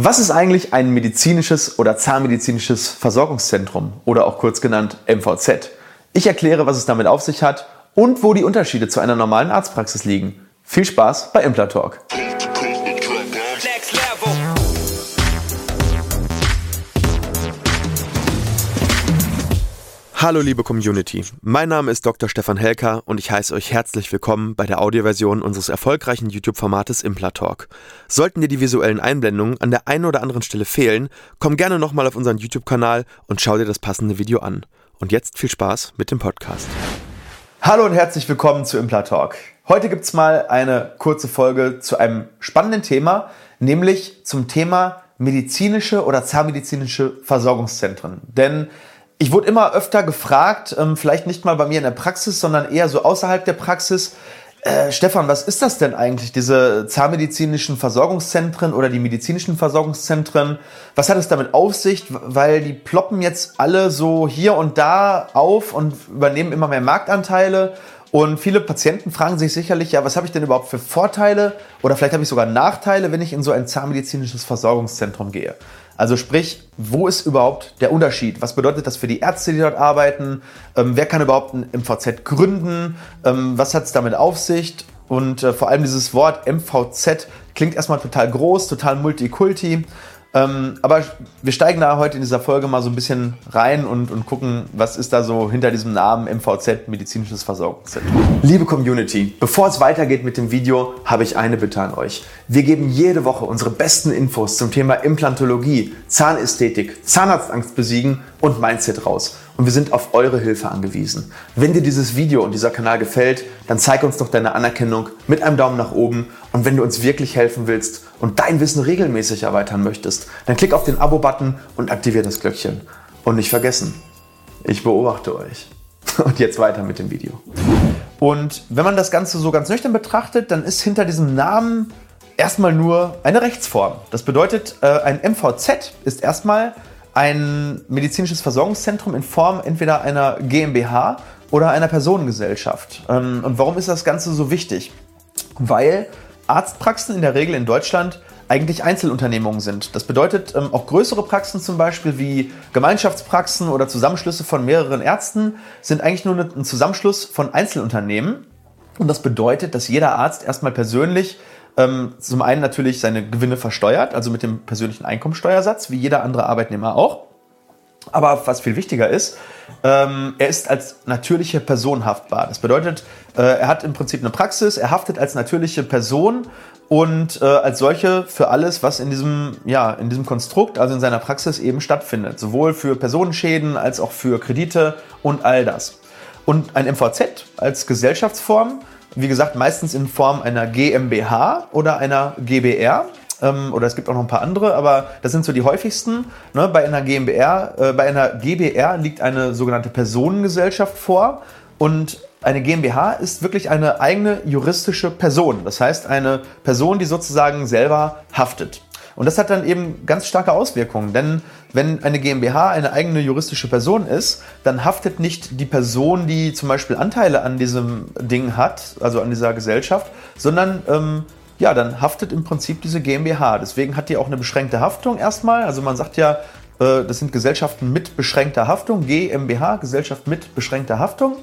Was ist eigentlich ein medizinisches oder zahnmedizinisches Versorgungszentrum oder auch kurz genannt MVZ? Ich erkläre, was es damit auf sich hat und wo die Unterschiede zu einer normalen Arztpraxis liegen. Viel Spaß bei Implatalk. Hallo liebe Community, mein Name ist Dr. Stefan Helker und ich heiße euch herzlich willkommen bei der Audioversion unseres erfolgreichen YouTube-Formates Implatalk. Sollten dir die visuellen Einblendungen an der einen oder anderen Stelle fehlen, komm gerne nochmal auf unseren YouTube-Kanal und schau dir das passende Video an. Und jetzt viel Spaß mit dem Podcast. Hallo und herzlich willkommen zu Implatalk. Heute gibt's mal eine kurze Folge zu einem spannenden Thema, nämlich zum Thema medizinische oder zahnmedizinische Versorgungszentren. Denn ich wurde immer öfter gefragt, ähm, vielleicht nicht mal bei mir in der Praxis, sondern eher so außerhalb der Praxis, äh, Stefan, was ist das denn eigentlich, diese zahnmedizinischen Versorgungszentren oder die medizinischen Versorgungszentren? Was hat es damit auf sich? Weil die ploppen jetzt alle so hier und da auf und übernehmen immer mehr Marktanteile. Und viele Patienten fragen sich sicherlich, ja, was habe ich denn überhaupt für Vorteile oder vielleicht habe ich sogar Nachteile, wenn ich in so ein zahnmedizinisches Versorgungszentrum gehe. Also sprich, wo ist überhaupt der Unterschied? Was bedeutet das für die Ärzte, die dort arbeiten? Ähm, wer kann überhaupt ein MVZ gründen? Ähm, was hat es damit auf sich? Und äh, vor allem dieses Wort MVZ klingt erstmal total groß, total multikulti. Ähm, aber wir steigen da heute in dieser Folge mal so ein bisschen rein und, und gucken, was ist da so hinter diesem Namen MVZ, Medizinisches Versorgungszentrum. Liebe Community, bevor es weitergeht mit dem Video, habe ich eine Bitte an euch. Wir geben jede Woche unsere besten Infos zum Thema Implantologie, Zahnästhetik, Zahnarztangst besiegen und Mindset raus und wir sind auf eure Hilfe angewiesen. Wenn dir dieses Video und dieser Kanal gefällt, dann zeig uns doch deine Anerkennung mit einem Daumen nach oben und wenn du uns wirklich helfen willst und dein Wissen regelmäßig erweitern möchtest, dann klick auf den Abo-Button und aktiviere das Glöckchen. Und nicht vergessen, ich beobachte euch. Und jetzt weiter mit dem Video. Und wenn man das Ganze so ganz nüchtern betrachtet, dann ist hinter diesem Namen erstmal nur eine Rechtsform. Das bedeutet, äh, ein MVZ ist erstmal ein medizinisches Versorgungszentrum in Form entweder einer GmbH oder einer Personengesellschaft. Ähm, und warum ist das Ganze so wichtig? Weil Arztpraxen in der Regel in Deutschland eigentlich Einzelunternehmungen sind. Das bedeutet, ähm, auch größere Praxen zum Beispiel wie Gemeinschaftspraxen oder Zusammenschlüsse von mehreren Ärzten sind eigentlich nur ein Zusammenschluss von Einzelunternehmen. Und das bedeutet, dass jeder Arzt erstmal persönlich ähm, zum einen natürlich seine Gewinne versteuert, also mit dem persönlichen Einkommensteuersatz, wie jeder andere Arbeitnehmer auch. Aber was viel wichtiger ist, ähm, er ist als natürliche Person haftbar. Das bedeutet, äh, er hat im Prinzip eine Praxis, er haftet als natürliche Person und äh, als solche für alles, was in diesem, ja, in diesem Konstrukt, also in seiner Praxis eben stattfindet. Sowohl für Personenschäden als auch für Kredite und all das. Und ein MVZ als Gesellschaftsform wie gesagt, meistens in Form einer GmbH oder einer GbR. Ähm, oder es gibt auch noch ein paar andere, aber das sind so die häufigsten. Ne? Bei einer GmbR, äh, bei einer GbR liegt eine sogenannte Personengesellschaft vor und eine GmbH ist wirklich eine eigene juristische Person. Das heißt, eine Person, die sozusagen selber haftet. Und das hat dann eben ganz starke Auswirkungen, denn wenn eine GmbH eine eigene juristische Person ist, dann haftet nicht die Person, die zum Beispiel Anteile an diesem Ding hat, also an dieser Gesellschaft, sondern ähm, ja, dann haftet im Prinzip diese GmbH. Deswegen hat die auch eine beschränkte Haftung erstmal. Also man sagt ja, äh, das sind Gesellschaften mit beschränkter Haftung, GmbH, Gesellschaft mit beschränkter Haftung.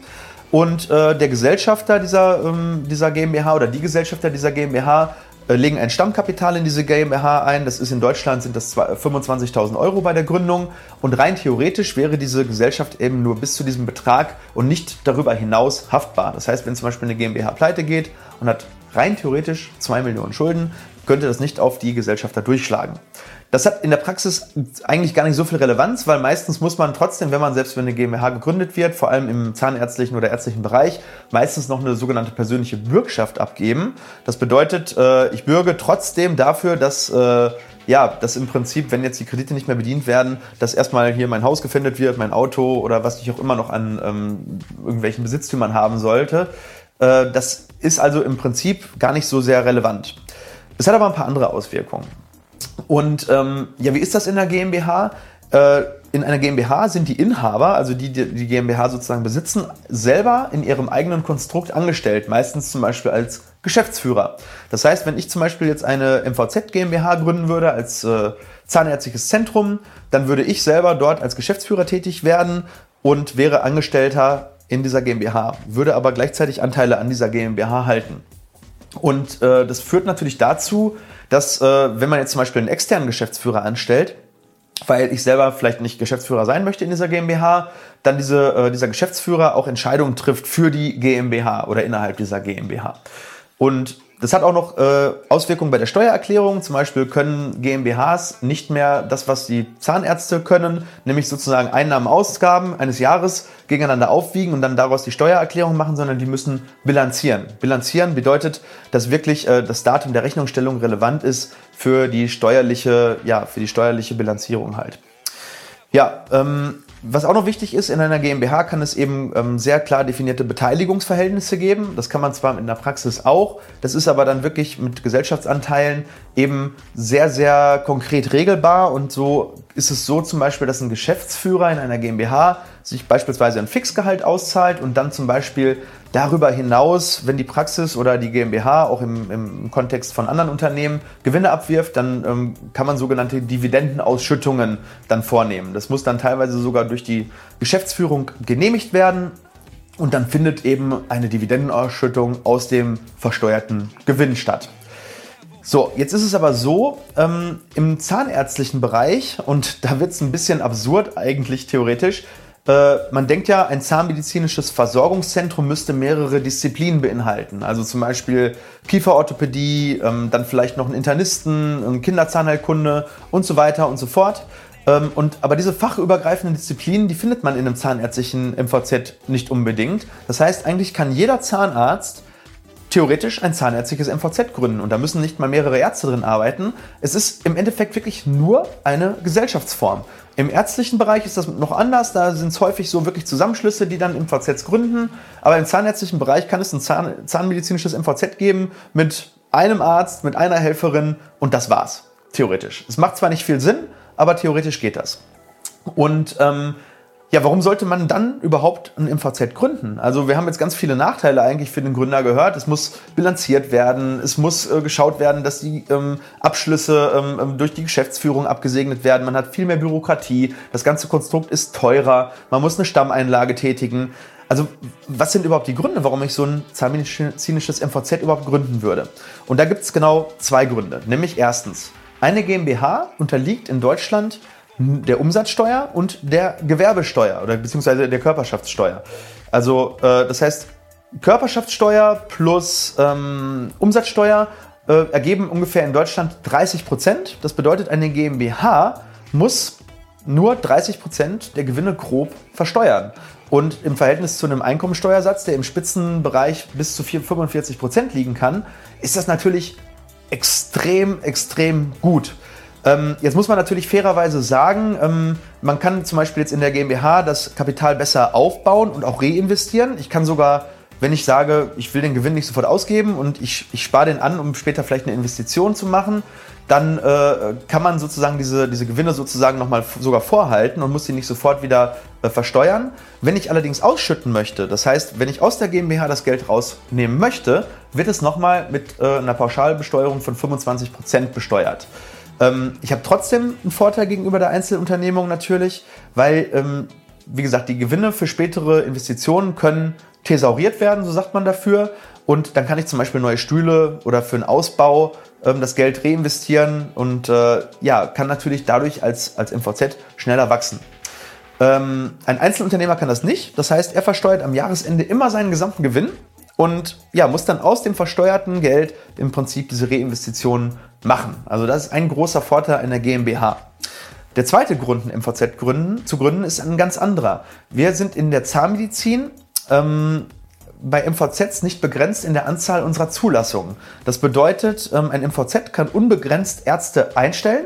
Und äh, der Gesellschafter dieser, ähm, dieser GmbH oder die Gesellschafter dieser GmbH legen ein Stammkapital in diese GmbH ein. Das ist in Deutschland sind das 25.000 Euro bei der Gründung. Und rein theoretisch wäre diese Gesellschaft eben nur bis zu diesem Betrag und nicht darüber hinaus haftbar. Das heißt, wenn zum Beispiel eine GmbH pleite geht und hat rein theoretisch 2 Millionen Schulden, könnte das nicht auf die Gesellschafter durchschlagen. Das hat in der Praxis eigentlich gar nicht so viel Relevanz, weil meistens muss man trotzdem, wenn man selbst wenn eine GmbH gegründet wird, vor allem im zahnärztlichen oder ärztlichen Bereich, meistens noch eine sogenannte persönliche Bürgschaft abgeben. Das bedeutet, äh, ich bürge trotzdem dafür, dass äh, ja, dass im Prinzip, wenn jetzt die Kredite nicht mehr bedient werden, dass erstmal hier mein Haus gefändet wird, mein Auto oder was ich auch immer noch an ähm, irgendwelchen Besitztümern haben sollte. Äh, das ist also im Prinzip gar nicht so sehr relevant. Es hat aber ein paar andere Auswirkungen. Und ähm, ja, wie ist das in der GmbH? Äh, in einer GmbH sind die Inhaber, also die, die die GmbH sozusagen besitzen, selber in ihrem eigenen Konstrukt angestellt, meistens zum Beispiel als Geschäftsführer. Das heißt, wenn ich zum Beispiel jetzt eine MVZ GmbH gründen würde als äh, zahnärztliches Zentrum, dann würde ich selber dort als Geschäftsführer tätig werden und wäre Angestellter in dieser GmbH, würde aber gleichzeitig Anteile an dieser GmbH halten. Und äh, das führt natürlich dazu, dass äh, wenn man jetzt zum Beispiel einen externen Geschäftsführer anstellt, weil ich selber vielleicht nicht Geschäftsführer sein möchte in dieser GmbH, dann diese, äh, dieser Geschäftsführer auch Entscheidungen trifft für die GmbH oder innerhalb dieser GmbH. Und das hat auch noch äh, Auswirkungen bei der Steuererklärung. Zum Beispiel können GmbHs nicht mehr das, was die Zahnärzte können, nämlich sozusagen Einnahmen, Ausgaben eines Jahres gegeneinander aufwiegen und dann daraus die Steuererklärung machen, sondern die müssen bilanzieren. Bilanzieren bedeutet, dass wirklich äh, das Datum der Rechnungsstellung relevant ist für die steuerliche, ja, für die steuerliche Bilanzierung halt. Ja, ähm, was auch noch wichtig ist, in einer GmbH kann es eben ähm, sehr klar definierte Beteiligungsverhältnisse geben. Das kann man zwar in der Praxis auch, das ist aber dann wirklich mit Gesellschaftsanteilen eben sehr, sehr konkret regelbar. Und so ist es so zum Beispiel, dass ein Geschäftsführer in einer GmbH sich beispielsweise ein Fixgehalt auszahlt und dann zum Beispiel darüber hinaus, wenn die Praxis oder die GmbH auch im, im Kontext von anderen Unternehmen Gewinne abwirft, dann ähm, kann man sogenannte Dividendenausschüttungen dann vornehmen. Das muss dann teilweise sogar durch die Geschäftsführung genehmigt werden und dann findet eben eine Dividendenausschüttung aus dem versteuerten Gewinn statt. So, jetzt ist es aber so, ähm, im zahnärztlichen Bereich, und da wird es ein bisschen absurd eigentlich theoretisch, man denkt ja, ein zahnmedizinisches Versorgungszentrum müsste mehrere Disziplinen beinhalten. Also zum Beispiel Kieferorthopädie, ähm, dann vielleicht noch einen Internisten, einen Kinderzahnheilkunde und so weiter und so fort. Ähm, und, aber diese fachübergreifenden Disziplinen, die findet man in einem zahnärztlichen MVZ nicht unbedingt. Das heißt, eigentlich kann jeder Zahnarzt theoretisch ein zahnärztliches MVZ gründen und da müssen nicht mal mehrere Ärzte drin arbeiten. Es ist im Endeffekt wirklich nur eine Gesellschaftsform. Im ärztlichen Bereich ist das noch anders, da sind es häufig so wirklich Zusammenschlüsse, die dann MVZs gründen. Aber im zahnärztlichen Bereich kann es ein Zahn, zahnmedizinisches MVZ geben mit einem Arzt, mit einer Helferin und das war's. Theoretisch. Es macht zwar nicht viel Sinn, aber theoretisch geht das. Und ähm, ja, warum sollte man dann überhaupt ein MVZ gründen? Also wir haben jetzt ganz viele Nachteile eigentlich für den Gründer gehört. Es muss bilanziert werden, es muss äh, geschaut werden, dass die ähm, Abschlüsse ähm, ähm, durch die Geschäftsführung abgesegnet werden. Man hat viel mehr Bürokratie, das ganze Konstrukt ist teurer, man muss eine Stammeinlage tätigen. Also was sind überhaupt die Gründe, warum ich so ein zahnmedizinisches MVZ überhaupt gründen würde? Und da gibt es genau zwei Gründe. Nämlich erstens, eine GmbH unterliegt in Deutschland der Umsatzsteuer und der Gewerbesteuer oder beziehungsweise der Körperschaftssteuer. Also äh, das heißt, Körperschaftssteuer plus ähm, Umsatzsteuer äh, ergeben ungefähr in Deutschland 30 Prozent. Das bedeutet, eine GmbH muss nur 30 Prozent der Gewinne grob versteuern. Und im Verhältnis zu einem Einkommensteuersatz, der im Spitzenbereich bis zu 45 Prozent liegen kann, ist das natürlich extrem, extrem gut. Ähm, jetzt muss man natürlich fairerweise sagen, ähm, man kann zum Beispiel jetzt in der GmbH das Kapital besser aufbauen und auch reinvestieren. Ich kann sogar, wenn ich sage, ich will den Gewinn nicht sofort ausgeben und ich, ich spare den an, um später vielleicht eine Investition zu machen, dann äh, kann man sozusagen diese, diese Gewinne sozusagen nochmal sogar vorhalten und muss sie nicht sofort wieder äh, versteuern. Wenn ich allerdings ausschütten möchte, das heißt, wenn ich aus der GmbH das Geld rausnehmen möchte, wird es nochmal mit äh, einer Pauschalbesteuerung von 25% besteuert. Ähm, ich habe trotzdem einen Vorteil gegenüber der Einzelunternehmung natürlich, weil, ähm, wie gesagt, die Gewinne für spätere Investitionen können thesauriert werden, so sagt man dafür. Und dann kann ich zum Beispiel neue Stühle oder für einen Ausbau ähm, das Geld reinvestieren und äh, ja, kann natürlich dadurch als, als MVZ schneller wachsen. Ähm, ein Einzelunternehmer kann das nicht. Das heißt, er versteuert am Jahresende immer seinen gesamten Gewinn und ja, muss dann aus dem versteuerten Geld im Prinzip diese Reinvestitionen machen. Also das ist ein großer Vorteil einer GmbH. Der zweite Grund, ein MVZ gründen, zu gründen, ist ein ganz anderer. Wir sind in der Zahnmedizin ähm, bei MVZs nicht begrenzt in der Anzahl unserer Zulassungen. Das bedeutet, ähm, ein MVZ kann unbegrenzt Ärzte einstellen.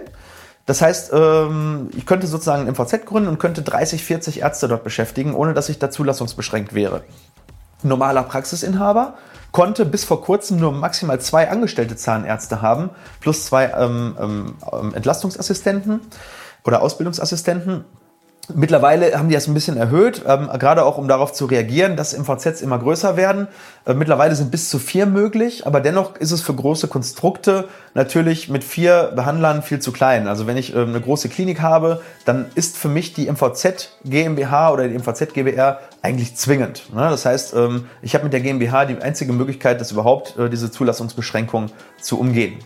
Das heißt, ähm, ich könnte sozusagen ein MVZ gründen und könnte 30, 40 Ärzte dort beschäftigen, ohne dass ich da zulassungsbeschränkt wäre normaler Praxisinhaber konnte bis vor kurzem nur maximal zwei angestellte Zahnärzte haben, plus zwei ähm, ähm, Entlastungsassistenten oder Ausbildungsassistenten. Mittlerweile haben die das ein bisschen erhöht, ähm, gerade auch um darauf zu reagieren, dass MVZs immer größer werden. Äh, mittlerweile sind bis zu vier möglich, aber dennoch ist es für große Konstrukte natürlich mit vier Behandlern viel zu klein. Also wenn ich äh, eine große Klinik habe, dann ist für mich die MVZ GmbH oder die MVZ GbR eigentlich zwingend. Ne? Das heißt, ähm, ich habe mit der GmbH die einzige Möglichkeit, das überhaupt äh, diese Zulassungsbeschränkung zu umgehen.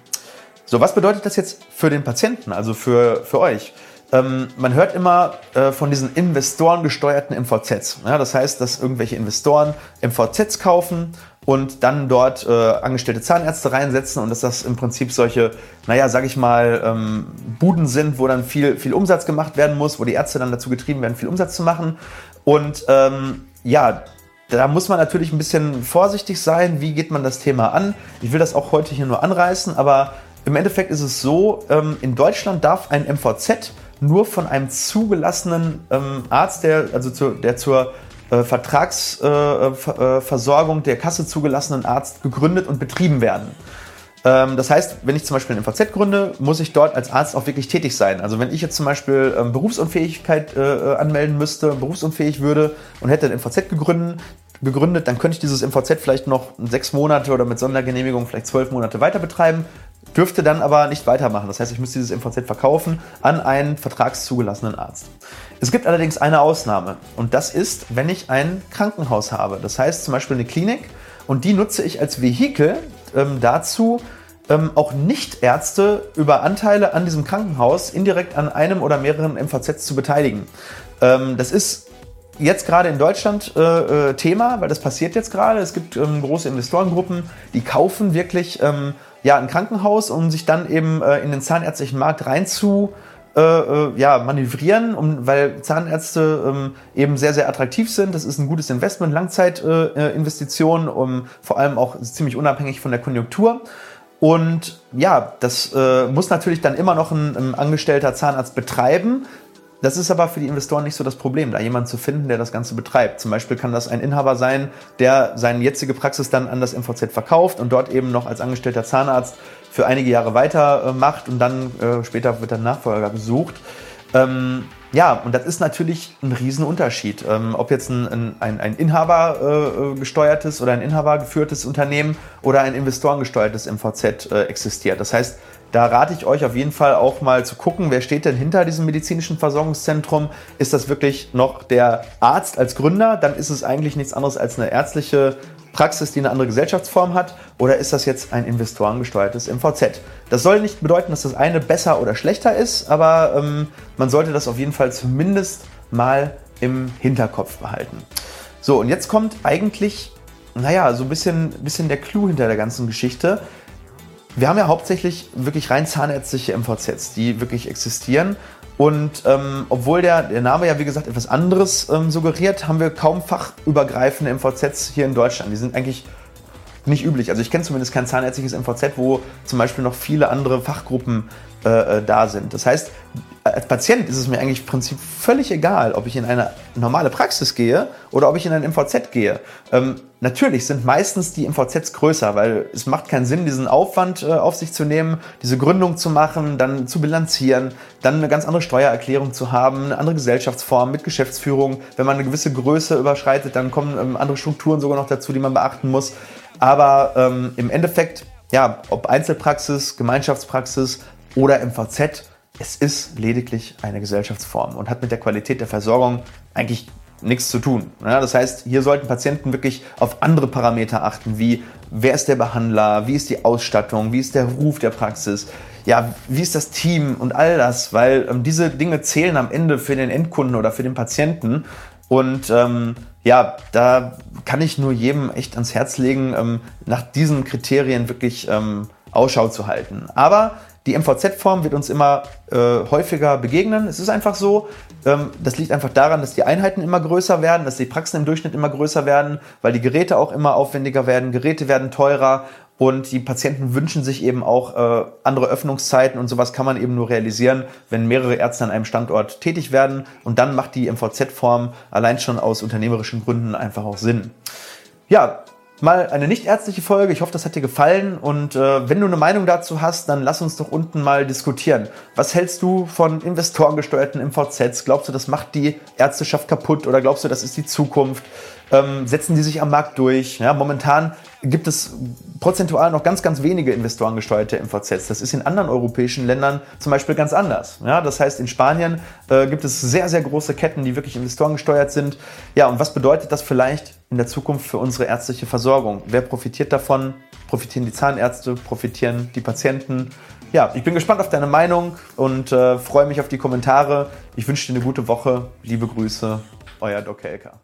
So, was bedeutet das jetzt für den Patienten, also für, für euch? Ähm, man hört immer äh, von diesen investorengesteuerten MVZs. Ja, das heißt, dass irgendwelche Investoren MVZs kaufen und dann dort äh, angestellte Zahnärzte reinsetzen und dass das im Prinzip solche, naja, sag ich mal, ähm, Buden sind, wo dann viel, viel Umsatz gemacht werden muss, wo die Ärzte dann dazu getrieben werden, viel Umsatz zu machen. Und ähm, ja, da muss man natürlich ein bisschen vorsichtig sein. Wie geht man das Thema an? Ich will das auch heute hier nur anreißen, aber im Endeffekt ist es so, ähm, in Deutschland darf ein MVZ nur von einem zugelassenen ähm, Arzt, der, also zu, der zur äh, Vertragsversorgung äh, äh der Kasse zugelassenen Arzt gegründet und betrieben werden. Ähm, das heißt, wenn ich zum Beispiel ein MVZ gründe, muss ich dort als Arzt auch wirklich tätig sein. Also wenn ich jetzt zum Beispiel ähm, Berufsunfähigkeit äh, äh anmelden müsste, berufsunfähig würde und hätte ein MVZ gegründet, gegründet, dann könnte ich dieses MVZ vielleicht noch sechs Monate oder mit Sondergenehmigung vielleicht zwölf Monate weiter betreiben, dürfte dann aber nicht weitermachen. Das heißt, ich müsste dieses MVZ verkaufen an einen vertragszugelassenen Arzt. Es gibt allerdings eine Ausnahme und das ist, wenn ich ein Krankenhaus habe. Das heißt zum Beispiel eine Klinik und die nutze ich als Vehikel ähm, dazu, ähm, auch Nichtärzte über Anteile an diesem Krankenhaus indirekt an einem oder mehreren MVZs zu beteiligen. Ähm, das ist jetzt gerade in Deutschland äh, äh, Thema, weil das passiert jetzt gerade. Es gibt ähm, große Investorengruppen, die kaufen wirklich ähm, ja, ein Krankenhaus, um sich dann eben äh, in den zahnärztlichen Markt rein zu äh, äh, ja, manövrieren, um, weil Zahnärzte ähm, eben sehr, sehr attraktiv sind. Das ist ein gutes Investment, Langzeitinvestition, äh, um, vor allem auch ziemlich unabhängig von der Konjunktur. Und ja, das äh, muss natürlich dann immer noch ein, ein angestellter Zahnarzt betreiben. Das ist aber für die Investoren nicht so das Problem, da jemanden zu finden, der das Ganze betreibt. Zum Beispiel kann das ein Inhaber sein, der seine jetzige Praxis dann an das MVZ verkauft und dort eben noch als angestellter Zahnarzt für einige Jahre weitermacht und dann äh, später wird der Nachfolger gesucht. Ähm, ja, und das ist natürlich ein Riesenunterschied, ähm, ob jetzt ein, ein, ein Inhaber äh, gesteuertes oder ein Inhaber geführtes Unternehmen oder ein investorengesteuertes MVZ äh, existiert. Das heißt, da rate ich euch auf jeden Fall auch mal zu gucken, wer steht denn hinter diesem medizinischen Versorgungszentrum. Ist das wirklich noch der Arzt als Gründer? Dann ist es eigentlich nichts anderes als eine ärztliche Praxis, die eine andere Gesellschaftsform hat? Oder ist das jetzt ein investorengesteuertes MVZ? Das soll nicht bedeuten, dass das eine besser oder schlechter ist, aber ähm, man sollte das auf jeden Fall zumindest mal im Hinterkopf behalten. So, und jetzt kommt eigentlich, naja, so ein bisschen, bisschen der Clou hinter der ganzen Geschichte. Wir haben ja hauptsächlich wirklich rein zahnärztliche MVZs, die wirklich existieren. Und ähm, obwohl der, der Name ja wie gesagt etwas anderes ähm, suggeriert, haben wir kaum fachübergreifende MVZs hier in Deutschland. Die sind eigentlich nicht üblich. Also ich kenne zumindest kein zahnärztliches MVZ, wo zum Beispiel noch viele andere Fachgruppen äh, äh, da sind. Das heißt, als Patient ist es mir eigentlich im Prinzip völlig egal, ob ich in eine normale Praxis gehe oder ob ich in ein MVZ gehe. Ähm, natürlich sind meistens die MVZs größer, weil es macht keinen Sinn, diesen Aufwand äh, auf sich zu nehmen, diese Gründung zu machen, dann zu bilanzieren, dann eine ganz andere Steuererklärung zu haben, eine andere Gesellschaftsform mit Geschäftsführung. Wenn man eine gewisse Größe überschreitet, dann kommen ähm, andere Strukturen sogar noch dazu, die man beachten muss. Aber ähm, im Endeffekt, ja, ob Einzelpraxis, Gemeinschaftspraxis, oder MVZ, es ist lediglich eine Gesellschaftsform und hat mit der Qualität der Versorgung eigentlich nichts zu tun. Ja, das heißt, hier sollten Patienten wirklich auf andere Parameter achten, wie wer ist der Behandler, wie ist die Ausstattung, wie ist der Ruf der Praxis, ja, wie ist das Team und all das, weil ähm, diese Dinge zählen am Ende für den Endkunden oder für den Patienten. Und ähm, ja, da kann ich nur jedem echt ans Herz legen, ähm, nach diesen Kriterien wirklich ähm, Ausschau zu halten. Aber die MVZ-Form wird uns immer äh, häufiger begegnen. Es ist einfach so. Ähm, das liegt einfach daran, dass die Einheiten immer größer werden, dass die Praxen im Durchschnitt immer größer werden, weil die Geräte auch immer aufwendiger werden. Geräte werden teurer und die Patienten wünschen sich eben auch äh, andere Öffnungszeiten und sowas kann man eben nur realisieren, wenn mehrere Ärzte an einem Standort tätig werden. Und dann macht die MVZ-Form allein schon aus unternehmerischen Gründen einfach auch Sinn. Ja, mal eine nicht ärztliche Folge. Ich hoffe, das hat dir gefallen. Und äh, wenn du eine Meinung dazu hast, dann lass uns doch unten mal diskutieren. Was hältst du von investorengesteuerten MVZs? Glaubst du, das macht die Ärzteschaft kaputt oder glaubst du, das ist die Zukunft? Ähm, setzen die sich am Markt durch? Ja, momentan gibt es prozentual noch ganz, ganz wenige investorengesteuerte MVZs. Das ist in anderen europäischen Ländern zum Beispiel ganz anders. Ja, das heißt, in Spanien äh, gibt es sehr, sehr große Ketten, die wirklich investorengesteuert sind. Ja, und was bedeutet das vielleicht in der Zukunft für unsere ärztliche Versorgung? Wer profitiert davon? Profitieren die Zahnärzte? Profitieren die Patienten? Ja, ich bin gespannt auf deine Meinung und äh, freue mich auf die Kommentare. Ich wünsche dir eine gute Woche. Liebe Grüße, euer Dr. Elker.